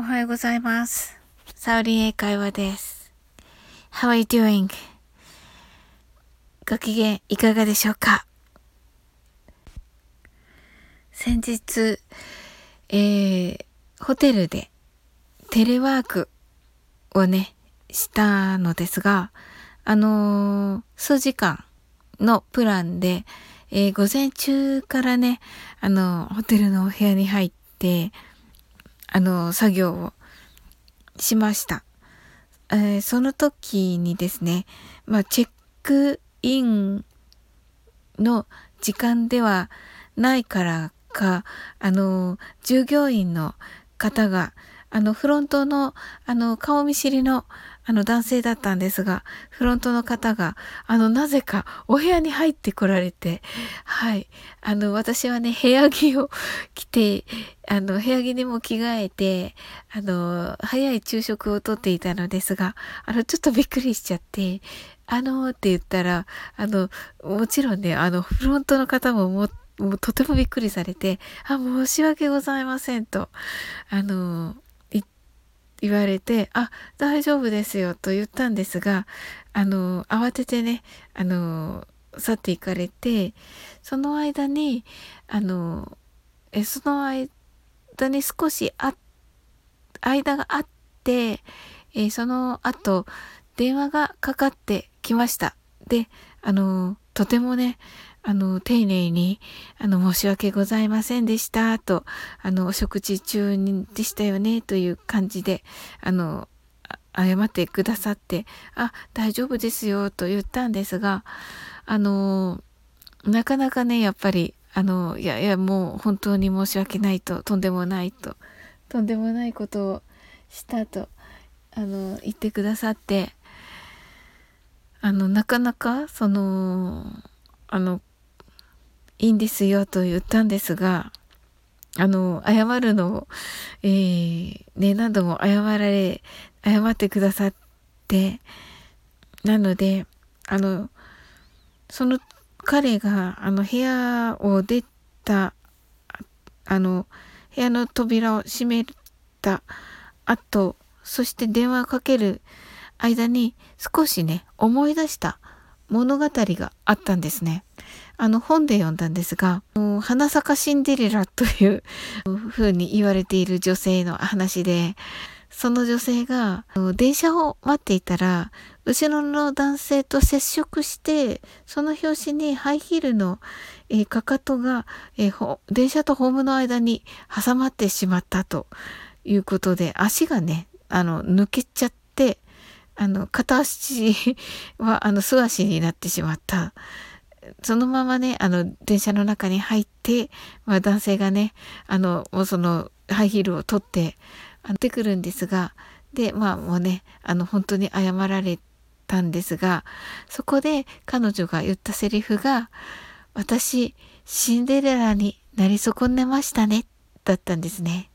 おはようございます。サウリン英会話です。How are you doing? ご機嫌いかがでしょうか？先日、えー、ホテルでテレワークをね、したのですが、あのー、数時間のプランで、えー、午前中からね、あの、ホテルのお部屋に入って、あの、作業をしました。えー、その時にですね、まあ、チェックインの時間ではないからか、あの、従業員の方が、あの、フロントの、あの、顔見知りの、あの、男性だったんですが、フロントの方が、あの、なぜかお部屋に入ってこられて、はい。あの、私はね、部屋着を着て、あの、部屋着にも着替えて、あの、早い昼食をとっていたのですが、あの、ちょっとびっくりしちゃって、あのって言ったら、あの、もちろんね、あの、フロントの方もももうとてもびっくりされて、あ、申し訳ございませんと、あの、言われて、あ、大丈夫ですよと言ったんですが、あの、慌ててね、あの、去っていかれて、その間に、あの、えその間に少しあ、間があって、えその後、電話がかかってきました。で、あの、とてもね、あの、丁寧に、あの、申し訳ございませんでした、と、あの、お食事中でしたよね、という感じで、あの、謝ってくださって、あ、大丈夫ですよ、と言ったんですが、あの、なかなかね、やっぱり、あの、いやいや、もう本当に申し訳ないと、とんでもないと、とんでもないことをしたと、あの、言ってくださって、あの、なかなか、その、あの、いいんですよと言ったんですが、あの、謝るのを、えー、ね、何度も謝られ、謝ってくださって、なので、あの、その彼が、あの、部屋を出た、あの、部屋の扉を閉めた後、そして電話をかける間に少しね、思い出した物語があったんですね。あの本で読んだんですが、花坂シンデレラという風に言われている女性の話で、その女性が電車を待っていたら、後ろの男性と接触して、その拍子にハイヒールの、えー、かかとが、えー、電車とホームの間に挟まってしまったということで、足がね、あの、抜けちゃって、あの、片足は、あの、素足になってしまった。そのままね、あの、電車の中に入って、まあ、男性がね、あの、もうその、ハイヒールを取って、あってくるんですが、で、まあもうね、あの、本当に謝られたんですが、そこで彼女が言ったセリフが、私、シンデレラになり損ねましたね、だったんですね。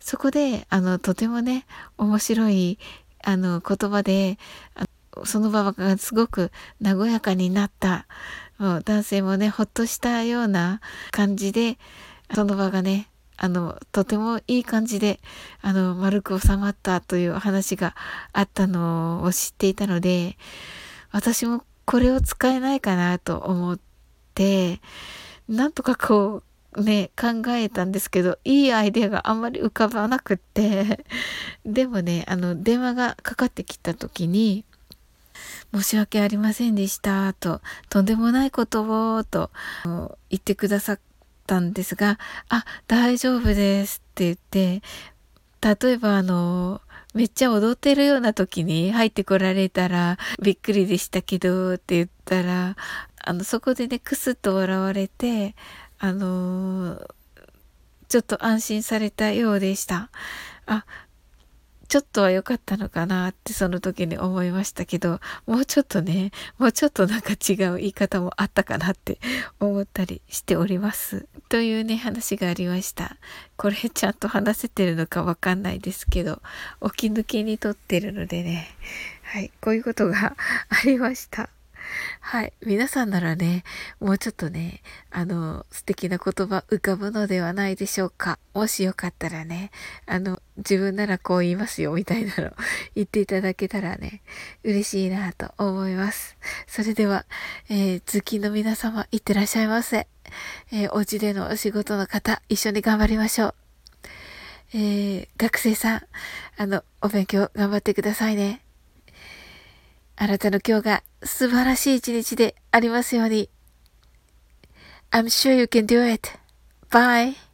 そこで、あの、とてもね、面白い、あの、言葉で、その場がすごく和やかになった。もう男性もね、ほっとしたような感じで、その場がね、あの、とてもいい感じで、あの、丸く収まったという話があったのを知っていたので、私もこれを使えないかなと思って、なんとかこう、ね、考えたんですけど、いいアイデアがあんまり浮かばなくって、でもね、あの、電話がかかってきた時に、申し訳ありませんでしたと、とんでもないことをと言ってくださったんですが、あ、大丈夫ですって言って、例えばあの、めっちゃ踊ってるような時に入ってこられたらびっくりでしたけどって言ったら、あの、そこでね、クスッと笑われて、あのちょっと安心されたようでした。あ、ちょっとは良かったのかなってその時に思いましたけど、もうちょっとね、もうちょっとなんか違う言い方もあったかなって思ったりしております。というね、話がありました。これちゃんと話せてるのかわかんないですけど、起き抜きに撮ってるのでね、はい、こういうことがありました。はい。皆さんならね、もうちょっとね、あの、素敵な言葉浮かぶのではないでしょうか。もしよかったらね、あの、自分ならこう言いますよ、みたいなの 言っていただけたらね、嬉しいなと思います。それでは、えー、通勤の皆様、いってらっしゃいませ。えー、お家でのお仕事の方、一緒に頑張りましょう。えー、学生さん、あの、お勉強頑張ってくださいね。あなたの今日が素晴らしい一日でありますように。I'm sure you can do it. Bye.